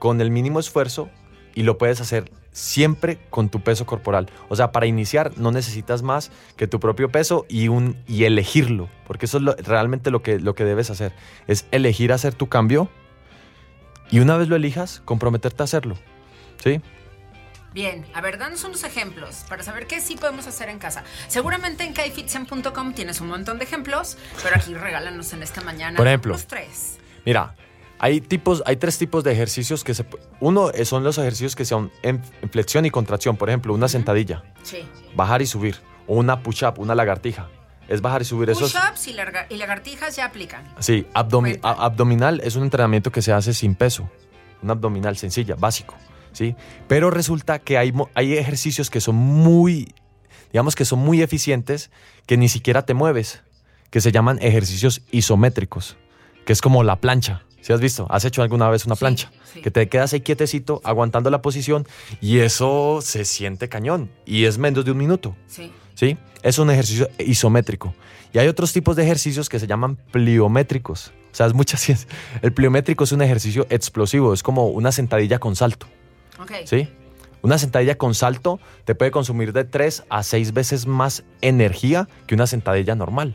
Speaker 7: con el mínimo esfuerzo y lo puedes hacer siempre con tu peso corporal. O sea, para iniciar no necesitas más que tu propio peso y, un, y elegirlo, porque eso es lo- realmente lo que, lo que debes hacer, es elegir hacer tu cambio y una vez lo elijas, comprometerte a hacerlo. ¿Sí?
Speaker 2: Bien, a ver, danos unos ejemplos para saber qué sí podemos hacer en casa. Seguramente en kfitzen.com tienes un montón de ejemplos, pero aquí regálanos en esta mañana
Speaker 7: Por ejemplo.
Speaker 2: los tres.
Speaker 7: Mira, hay, tipos, hay tres tipos de ejercicios que se... Uno eh, son los ejercicios que son en, en flexión y contracción. Por ejemplo, una sentadilla,
Speaker 2: Sí.
Speaker 7: bajar y subir. O una push-up, una lagartija. Es bajar y subir. Eso es-
Speaker 2: Push-ups y, larga- y lagartijas ya aplican.
Speaker 7: Sí, abdomi- a- abdominal es un entrenamiento que se hace sin peso. Un abdominal sencilla, básico. ¿sí? Pero resulta que hay, hay ejercicios que son muy, digamos que son muy eficientes, que ni siquiera te mueves, que se llaman ejercicios isométricos, que es como la plancha. ¿Sí has visto? ¿Has hecho alguna vez una
Speaker 2: Sí,
Speaker 7: plancha?
Speaker 2: sí.
Speaker 7: Que te quedas ahí quietecito, aguantando la posición, y eso se siente cañón. Y es menos de un minuto.
Speaker 2: Sí.
Speaker 7: ¿sí? Es un ejercicio isométrico. Y hay otros tipos de ejercicios que se llaman pliométricos. O sea, es mucha ciencia. El pliométrico es un ejercicio explosivo, es como una sentadilla con salto,
Speaker 2: Ok.
Speaker 7: ¿sí? Una sentadilla con salto te puede consumir de 3 a 6 veces más energía que una sentadilla normal.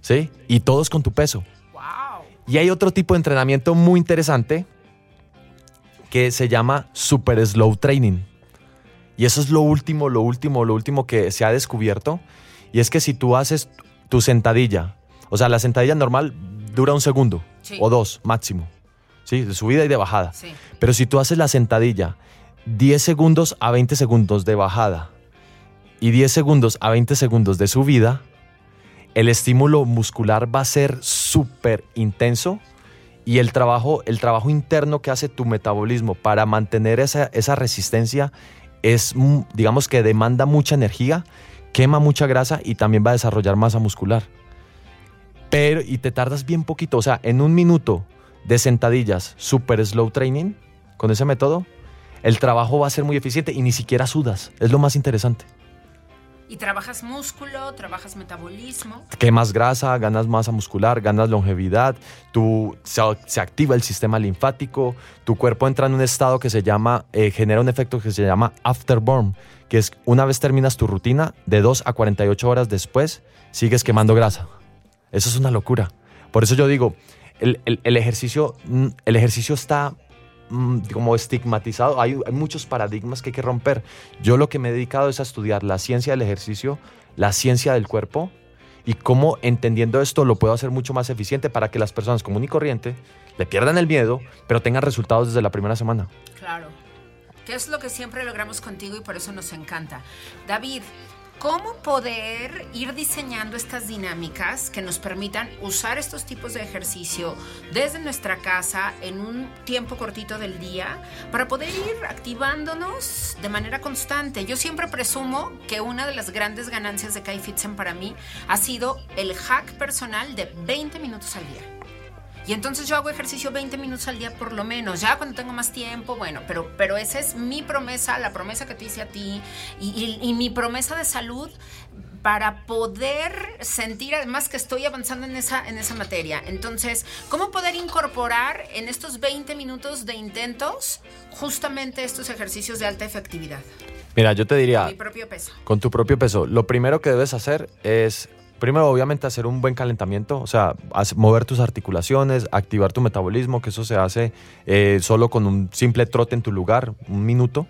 Speaker 7: ¿Sí? Y todos con tu peso. Y hay otro tipo de entrenamiento muy interesante que se llama Super Slow Training. Y eso es lo último, lo último, lo último que se ha descubierto. Y es que si tú haces tu sentadilla, o sea, la sentadilla normal dura un segundo
Speaker 2: Sí.
Speaker 7: o dos máximo, ¿sí? De subida y de bajada.
Speaker 2: Sí.
Speaker 7: Pero si tú haces la sentadilla 10 segundos a 20 segundos de bajada y 10 segundos a 20 segundos de subida, el estímulo muscular va a ser súper intenso y el trabajo, el trabajo interno que hace tu metabolismo para mantener esa, esa resistencia es, mm, digamos que demanda mucha energía, quema mucha grasa y también va a desarrollar masa muscular. Pero, y te tardas bien poquito, o sea, en un minuto de sentadillas super slow training, con ese método, el trabajo va a ser muy eficiente y ni siquiera sudas, es lo más interesante.
Speaker 2: Y trabajas músculo, trabajas metabolismo.
Speaker 7: quemas grasa, ganas masa muscular, ganas longevidad, tu, se, activa el sistema linfático, tu cuerpo entra en un estado que se llama, eh, genera un efecto que se llama afterburn, que es una vez terminas tu rutina, de 2 a 48 horas después, sigues quemando grasa. Eso es una locura. Por eso yo digo, el, el- ejercicio, mm, el ejercicio está como estigmatizado. Hay, hay muchos paradigmas que hay que romper. Yo lo que me he dedicado es a estudiar la ciencia del ejercicio, la ciencia del cuerpo y cómo entendiendo esto lo puedo hacer mucho más eficiente para que las personas común y corriente le pierdan el miedo, pero tengan resultados desde la primera semana.
Speaker 2: Claro. Que es lo que siempre logramos contigo y por eso nos encanta. David, ¿cómo poder ir diseñando estas dinámicas que nos permitan usar estos tipos de ejercicio desde nuestra casa en un tiempo cortito del día para poder ir activándonos de manera constante? Yo siempre presumo que una de las grandes ganancias de Kai Fitzen para mí ha sido el hack personal de 20 minutos al día. Y entonces yo hago ejercicio 20 minutos al día por lo menos, ya cuando tengo más tiempo, bueno, pero, pero esa es mi promesa, la promesa que te hice a ti y, y- y mi promesa de salud para poder sentir además que estoy avanzando en esa, en esa materia. Entonces, ¿cómo poder incorporar en estos 20 minutos de intentos justamente estos ejercicios de alta efectividad?
Speaker 7: Mira, yo te diría,
Speaker 2: Mi propio peso.
Speaker 7: con tu propio peso, lo primero que debes hacer es, primero obviamente hacer un buen calentamiento, o sea, mover tus articulaciones, activar tu metabolismo, que eso se hace eh, solo con un simple trote en tu lugar, un minuto,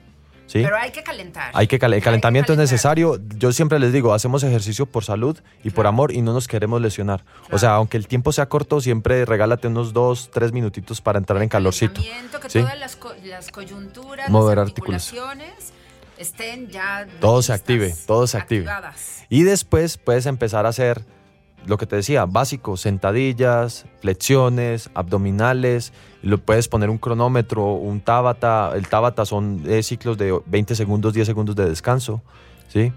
Speaker 7: ¿sí?
Speaker 2: Pero hay que calentar.
Speaker 7: Hay que cal- el
Speaker 2: Hay
Speaker 7: calentamiento es necesario. Yo siempre les digo, hacemos ejercicio por salud y por amor y no nos queremos lesionar.
Speaker 2: Claro.
Speaker 7: O sea, aunque el tiempo sea corto, siempre regálate unos dos, tres minutitos para entrar en calorcito.
Speaker 2: Calentamiento, Que
Speaker 7: ¿sí?
Speaker 2: todas las, co- las coyunturas,
Speaker 7: Mover
Speaker 2: las
Speaker 7: articulaciones.
Speaker 2: articulaciones estén ya
Speaker 7: Todo se active, todo se active.
Speaker 2: activadas.
Speaker 7: Y después puedes empezar a hacer lo que te decía, básico, sentadillas, flexiones, abdominales, lo puedes poner un cronómetro, un tabata, el tabata son ciclos de 20 segundos, 10 segundos de descanso, ¿sí?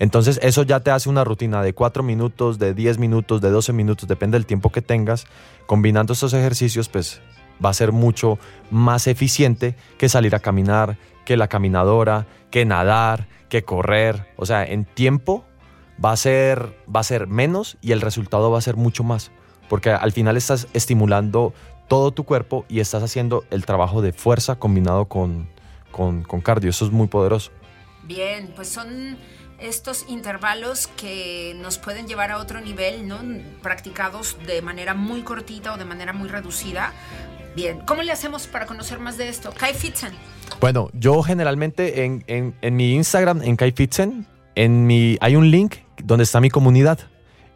Speaker 7: Entonces eso ya te hace una rutina de 4 minutos, de 10 minutos, de 12 minutos, depende del tiempo que tengas. Combinando estos ejercicios, pues va a ser mucho más eficiente que salir a caminar, que la caminadora, que nadar, que correr. O sea, en tiempo va a ser, va a ser menos y el resultado va a ser mucho más. Porque al final estás estimulando todo tu cuerpo y estás haciendo el trabajo de fuerza combinado con, con, cardio. Eso es muy poderoso.
Speaker 2: Bien, pues son estos intervalos que nos pueden llevar a otro nivel, ¿no? Practicados de manera muy cortita o de manera muy reducida. ¿Cómo le hacemos para conocer más de esto? Kai Fitzen.
Speaker 7: Bueno, yo generalmente en, en- en mi Instagram, en Kai Fitzen, en mi, hay un link donde está mi comunidad.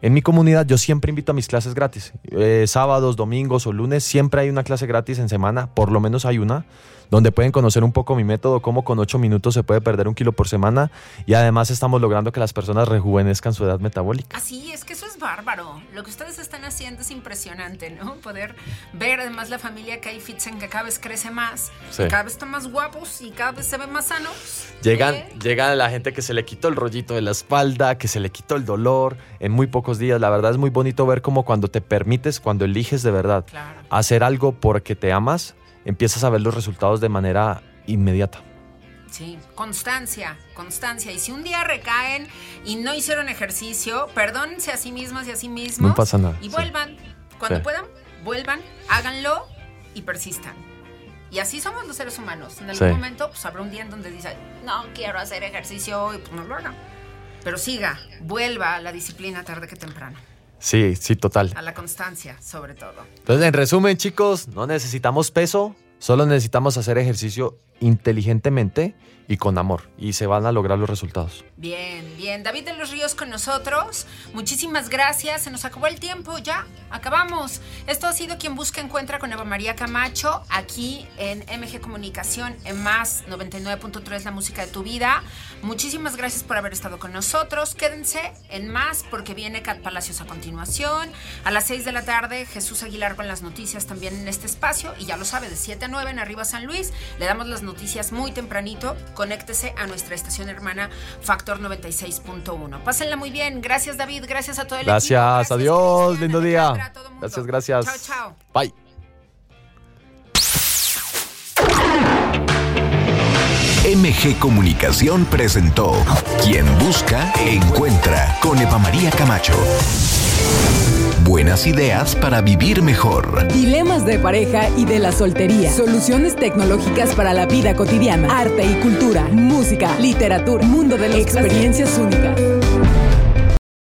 Speaker 7: En mi comunidad yo siempre invito a mis clases gratis. Eh, sábados, domingos o lunes siempre hay una clase gratis en semana, por lo menos hay una, donde pueden conocer un poco mi método, cómo con 8 minutos se puede perder un kilo por semana y además estamos logrando que las personas rejuvenezcan su edad metabólica.
Speaker 2: Así es que eso es bárbaro. Lo que ustedes están haciendo es impresionante, ¿no? Poder ver además la familia Kai Fitzen que cada vez crece más,
Speaker 7: Sí.
Speaker 2: que cada vez están más guapos y cada vez se ven más sanos.
Speaker 7: Llegan,
Speaker 2: Bien.
Speaker 7: llegan la gente que se le quitó el rollito de la espalda, que se le quitó el dolor en muy pocos días. La verdad es muy bonito ver cómo cuando te permites, cuando eliges de verdad
Speaker 2: Claro.
Speaker 7: hacer algo porque te amas, empiezas a ver los resultados de manera inmediata.
Speaker 2: Sí, constancia, constancia. Y si un día recaen y no hicieron ejercicio, perdónense a sí mismas y a sí mismos.
Speaker 7: No pasa nada,
Speaker 2: Y
Speaker 7: sí.
Speaker 2: vuelvan. Cuando
Speaker 7: Sí.
Speaker 2: puedan, vuelvan, háganlo y persistan. Y así somos los seres humanos. En algún
Speaker 7: Sí.
Speaker 2: momento, pues habrá un día en donde dice, no quiero hacer ejercicio y pues no lo haga. Pero siga, vuelva a la disciplina tarde que temprano.
Speaker 7: Sí, sí, total.
Speaker 2: A la constancia, sobre todo.
Speaker 7: Entonces, en resumen, chicos, no necesitamos peso, solo necesitamos hacer ejercicio inteligentemente y con amor. Y se van a lograr los resultados.
Speaker 2: Bien, bien. David de los Ríos con nosotros. Muchísimas gracias. Se nos acabó el tiempo. Ya, acabamos. Esto ha sido Quien Busca Encuentra con Eva María Camacho, aquí en MG Comunicación, en Más 99.3, la música de tu vida. Muchísimas gracias por haber estado con nosotros. Quédense en Más porque viene Cat Palacios a continuación. A las 6 de la tarde, Jesús Aguilar con las noticias también en este espacio. Y ya lo sabe, de 7 a 9 en Arriba San Luis. Le damos las noticias muy tempranito. Conéctese a nuestra estación hermana Factor 96.1. Pásenla muy bien. Gracias, David. Gracias a todo el
Speaker 7: Gracias,
Speaker 2: equipo.
Speaker 7: adiós, lindo día. Gracias, gracias.
Speaker 2: Chao, chao.
Speaker 7: Bye.
Speaker 1: MG Comunicación presentó Quien busca, encuentra con Eva María Camacho. Buenas ideas para vivir mejor.
Speaker 9: Dilemas de pareja y de la soltería. Soluciones tecnológicas para la vida cotidiana. Arte y cultura. Música, literatura, mundo de las experiencias únicas.